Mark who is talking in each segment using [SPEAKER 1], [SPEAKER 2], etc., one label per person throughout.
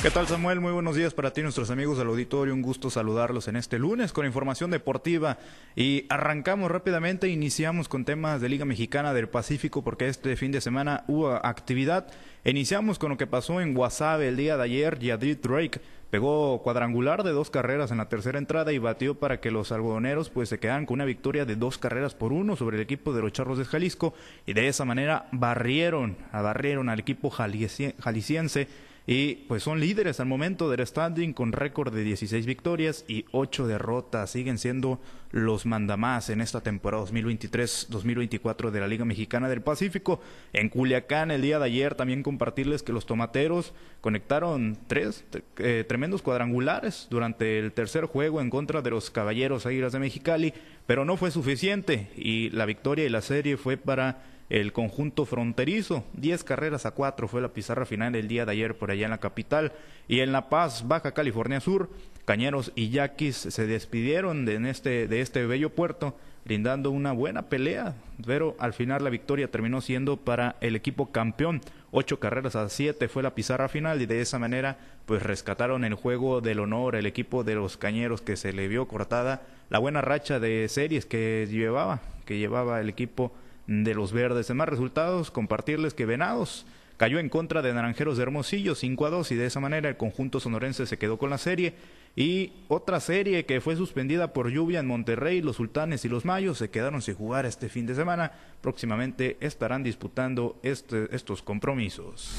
[SPEAKER 1] ¿Qué tal Samuel? Muy buenos días para ti, nuestros amigos del auditorio. Un gusto saludarlos en este lunes con información deportiva. Y arrancamos rápidamente, iniciamos con temas de Liga Mexicana del Pacífico porque este fin de semana hubo actividad. Iniciamos con lo que pasó en Guasave el día de ayer. Yadid Drake pegó cuadrangular de dos carreras en la tercera entrada y batió para que los algodoneros pues se quedaran con una victoria de dos carreras por uno sobre el equipo de los Charros de Jalisco y de esa manera barrieron, barrieron al equipo jalisciense y pues son líderes al momento del standing con récord de 16 victorias y 8 derrotas. Siguen siendo los mandamás en esta temporada 2023-2024 de la Liga Mexicana del Pacífico. En Culiacán el día de ayer también compartirles que los tomateros conectaron tres eh, tremendos cuadrangulares durante el tercer juego en contra de los Caballeros Águilas de Mexicali, pero no fue suficiente y la victoria y la serie fue para el conjunto fronterizo. Diez carreras a cuatro fue la pizarra final el día de ayer por allá en la capital. Y en La Paz, Baja California Sur, Cañeros y Yaquis se despidieron de, este, de este bello puerto, brindando una buena pelea. Pero al final la victoria terminó siendo para el equipo campeón. Ocho carreras a siete fue la pizarra final y de esa manera pues rescataron el juego del honor el equipo de los Cañeros que se le vio cortada la buena racha de series que llevaba, que llevaba el equipo de los verdes. En más resultados, compartirles que Venados cayó en contra de Naranjeros de Hermosillo 5 a 2 y de esa manera el conjunto sonorense se quedó con la serie. Y otra serie que fue suspendida por lluvia en Monterrey, los Sultanes y los Mayos se quedaron sin jugar este fin de semana. Próximamente estarán disputando este, estos compromisos.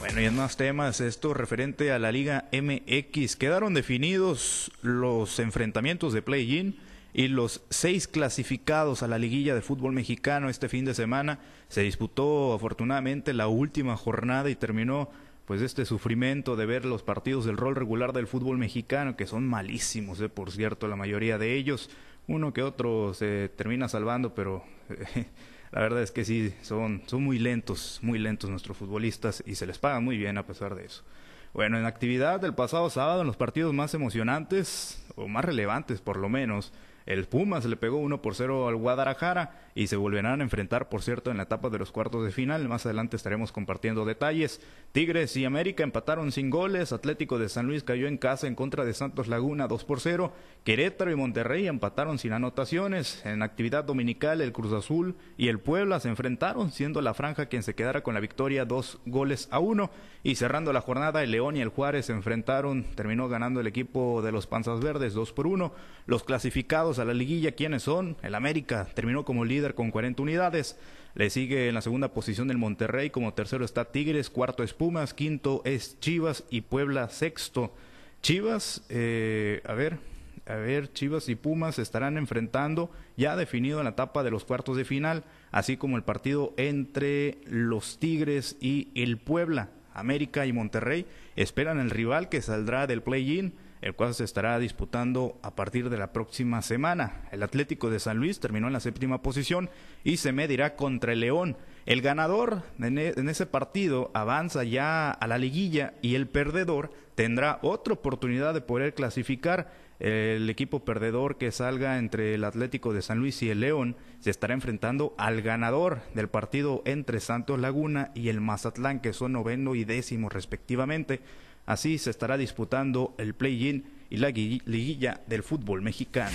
[SPEAKER 1] Bueno, y en más temas, esto referente a la Liga MX. Quedaron definidos los enfrentamientos de play-in y los seis clasificados a la liguilla de fútbol mexicano este fin de semana. Se disputó afortunadamente la última jornada y terminó pues este sufrimiento de ver los partidos del rol regular del fútbol mexicano, que son malísimos, eh, por cierto, la mayoría de ellos. Uno que otro se termina salvando, pero la verdad es que sí, son, son muy lentos, muy lentos nuestros futbolistas y se les paga muy bien a pesar de eso. Bueno, en actividad del pasado sábado, en los partidos más emocionantes, o más relevantes por lo menos, el Pumas le pegó 1 por 0 al Guadalajara y se volverán a enfrentar, por cierto, en la etapa de los cuartos de final. Más adelante estaremos compartiendo detalles. Tigres y América empataron sin goles. Atlético de San Luis cayó en casa en contra de Santos Laguna 2 por 0. Querétaro y Monterrey empataron sin anotaciones. En actividad dominical, el Cruz Azul y el Puebla se enfrentaron, siendo la franja quien se quedara con la victoria dos goles a uno. Y cerrando la jornada, el León y el Juárez se enfrentaron. Terminó ganando el equipo de los Panzas Verdes 2 por 1. Los clasificados a la liguilla, ¿quiénes son? El América terminó como líder con 40 unidades. Le sigue en la segunda posición el Monterrey, como tercero está Tigres, cuarto es Pumas, quinto es Chivas y Puebla sexto. Chivas, eh, a ver, a ver, Chivas y Pumas estarán enfrentando ya definido en la etapa de los cuartos de final, así como el partido entre los Tigres y el Puebla. América y Monterrey esperan el rival que saldrá del play-in el cual se estará disputando a partir de la próxima semana. El Atlético de San Luis terminó en la séptima posición y se medirá contra el León. El ganador en, e, ese partido avanza ya a la liguilla y el perdedor tendrá otra oportunidad de poder clasificar. El equipo perdedor que salga entre el Atlético de San Luis y el León se estará enfrentando al ganador del partido entre Santos Laguna y el Mazatlán, que son noveno y décimo respectivamente. Así se estará disputando el play-in y la liguilla del fútbol mexicano.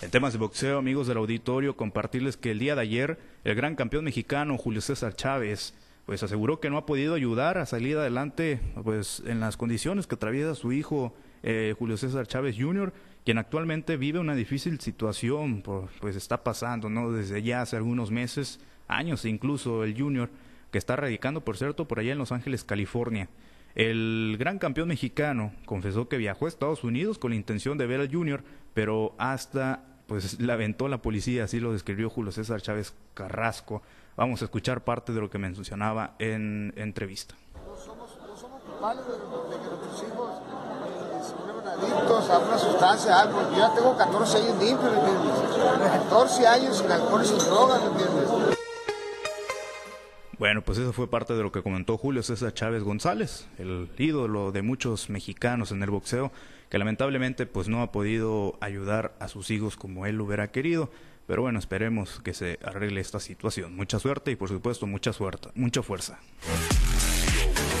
[SPEAKER 1] En temas de boxeo, amigos del auditorio, compartirles que el día de ayer el gran campeón mexicano Julio César Chávez pues aseguró que no ha podido ayudar a salir adelante pues en las condiciones que atraviesa su hijo eh, Julio César Chávez Jr., quien actualmente vive una difícil situación, pues está pasando, ¿no? Desde ya hace algunos meses, años incluso el Junior que está radicando, por cierto, por allá en Los Ángeles, California. El gran campeón mexicano confesó que viajó a Estados Unidos con la intención de ver al Junior, pero hasta pues la aventó la policía, así lo describió Julio César Chávez Carrasco. Vamos a escuchar parte de lo que mencionaba en entrevista.
[SPEAKER 2] No somos, no somos culpables de, que nuestros hijos eh, se vuelvan adictos a una sustancia, algo. Yo ya tengo 14 años limpios, ¿me entiendes? 14 años sin alcohol y sin drogas, ¿me entiendes?
[SPEAKER 1] Bueno, pues eso fue parte de lo que comentó Julio César Chávez González, el ídolo de muchos mexicanos en el boxeo, que lamentablemente pues no ha podido ayudar a sus hijos como él hubiera querido. Pero bueno, esperemos que se arregle esta situación. Mucha suerte y por supuesto mucha suerte, mucha fuerza.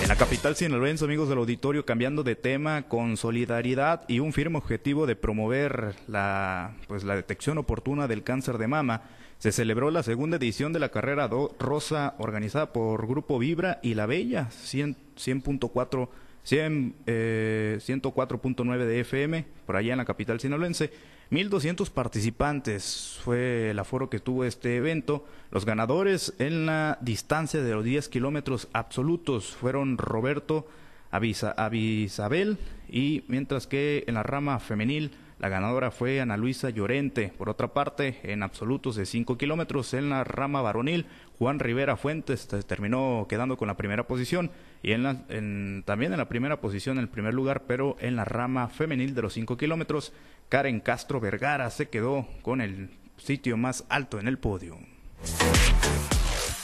[SPEAKER 1] En la capital sinaloense, amigos del auditorio, cambiando de tema, con solidaridad y un firme objetivo de promover la, pues, la detección oportuna del cáncer de mama, se celebró la segunda edición de la carrera Rosa organizada por Grupo Vibra y La Bella, 100.4 100, 104.9 de FM, por allá en la capital sinaloense. 1.200 participantes fue el aforo que tuvo este evento. Los ganadores en la distancia de los 10 kilómetros absolutos fueron Roberto Avisabel y mientras que en la rama femenil la ganadora fue Ana Luisa Llorente. Por otra parte, en absolutos de 5 kilómetros en la rama varonil, Juan Rivera Fuentes terminó quedando con la primera posición y también en la primera posición, en el primer lugar, pero en la rama femenil de los 5 kilómetros, Karen Castro Vergara se quedó con el sitio más alto en el podio.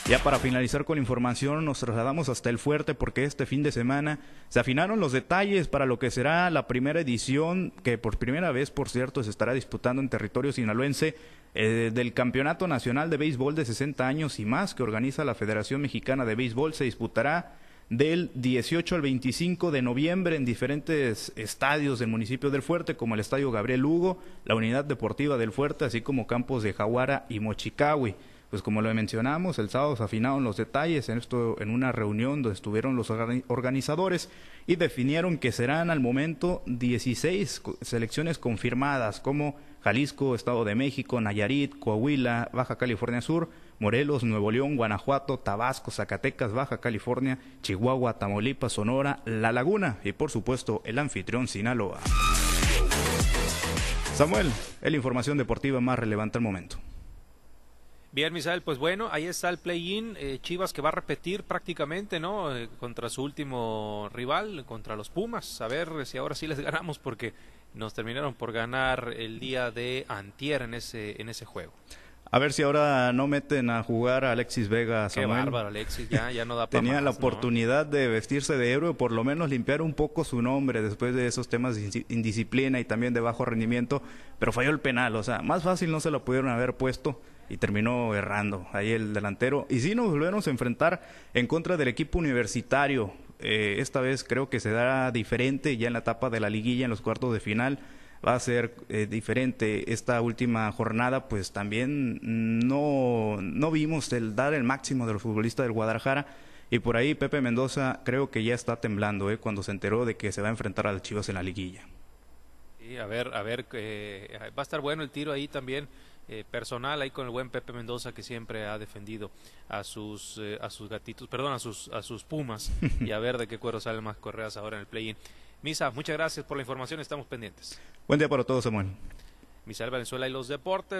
[SPEAKER 1] Ya para finalizar con la información, nos trasladamos hasta el fuerte porque este fin de semana se afinaron los detalles para lo que será la primera edición, que por primera vez, por cierto, se estará disputando en territorio sinaloense eh, del Campeonato Nacional de Béisbol de 60 años y más que organiza la Federación Mexicana de Béisbol. Se disputará del 18 al 25 de noviembre en diferentes estadios del municipio del Fuerte, como el Estadio Gabriel Hugo, la Unidad Deportiva del Fuerte, así como campos de Jaguara y Mochicawi. Pues como lo mencionamos, el sábado se afinaron los detalles en esto en una reunión donde estuvieron los organizadores y definieron que serán al momento 16 selecciones confirmadas como Jalisco, Estado de México, Nayarit, Coahuila, Baja California Sur, Morelos, Nuevo León, Guanajuato, Tabasco, Zacatecas, Baja California, Chihuahua, Tamaulipas, Sonora, La Laguna y por supuesto el anfitrión Sinaloa. Samuel, es la información deportiva más relevante al momento.
[SPEAKER 3] Bien, Misael, pues bueno, ahí está el play-in, eh, Chivas que va a repetir prácticamente, ¿no? Eh, contra su último rival, contra los Pumas, a ver si ahora sí les ganamos porque nos terminaron por ganar el día de antier en ese, en ese juego.
[SPEAKER 1] A ver si ahora no meten a jugar a Alexis Vega.
[SPEAKER 3] Qué bárbaro, Alexis, ya, ya no da para
[SPEAKER 1] Tenía la oportunidad de vestirse de héroe, por lo menos limpiar un poco su nombre después de esos temas de indisciplina y también de bajo rendimiento, pero falló el penal, o sea, más fácil no se lo pudieron haber puesto y terminó errando ahí el delantero. Y sí nos volvemos a enfrentar en contra del equipo universitario. Eh, esta vez creo que se dará diferente ya en la etapa de la liguilla, en los cuartos de final va a ser eh, diferente esta última jornada, pues también no, no vimos el dar el máximo de los futbolistas del Guadalajara. Y por ahí Pepe Mendoza creo que ya está temblando eh, cuando se enteró de que se va a enfrentar a las Chivas en la liguilla.
[SPEAKER 3] Sí, a ver, a ver, eh, va a estar bueno el tiro ahí también. personal ahí con el buen Pepe Mendoza que siempre ha defendido a sus a sus gatitos, perdón, a sus a sus Pumas y a ver de qué cuero salen más correas ahora en el play-in. Misa, muchas gracias por la información, estamos pendientes.
[SPEAKER 1] Buen día para todos, Samuel.
[SPEAKER 3] Misael Valenzuela y los deportes.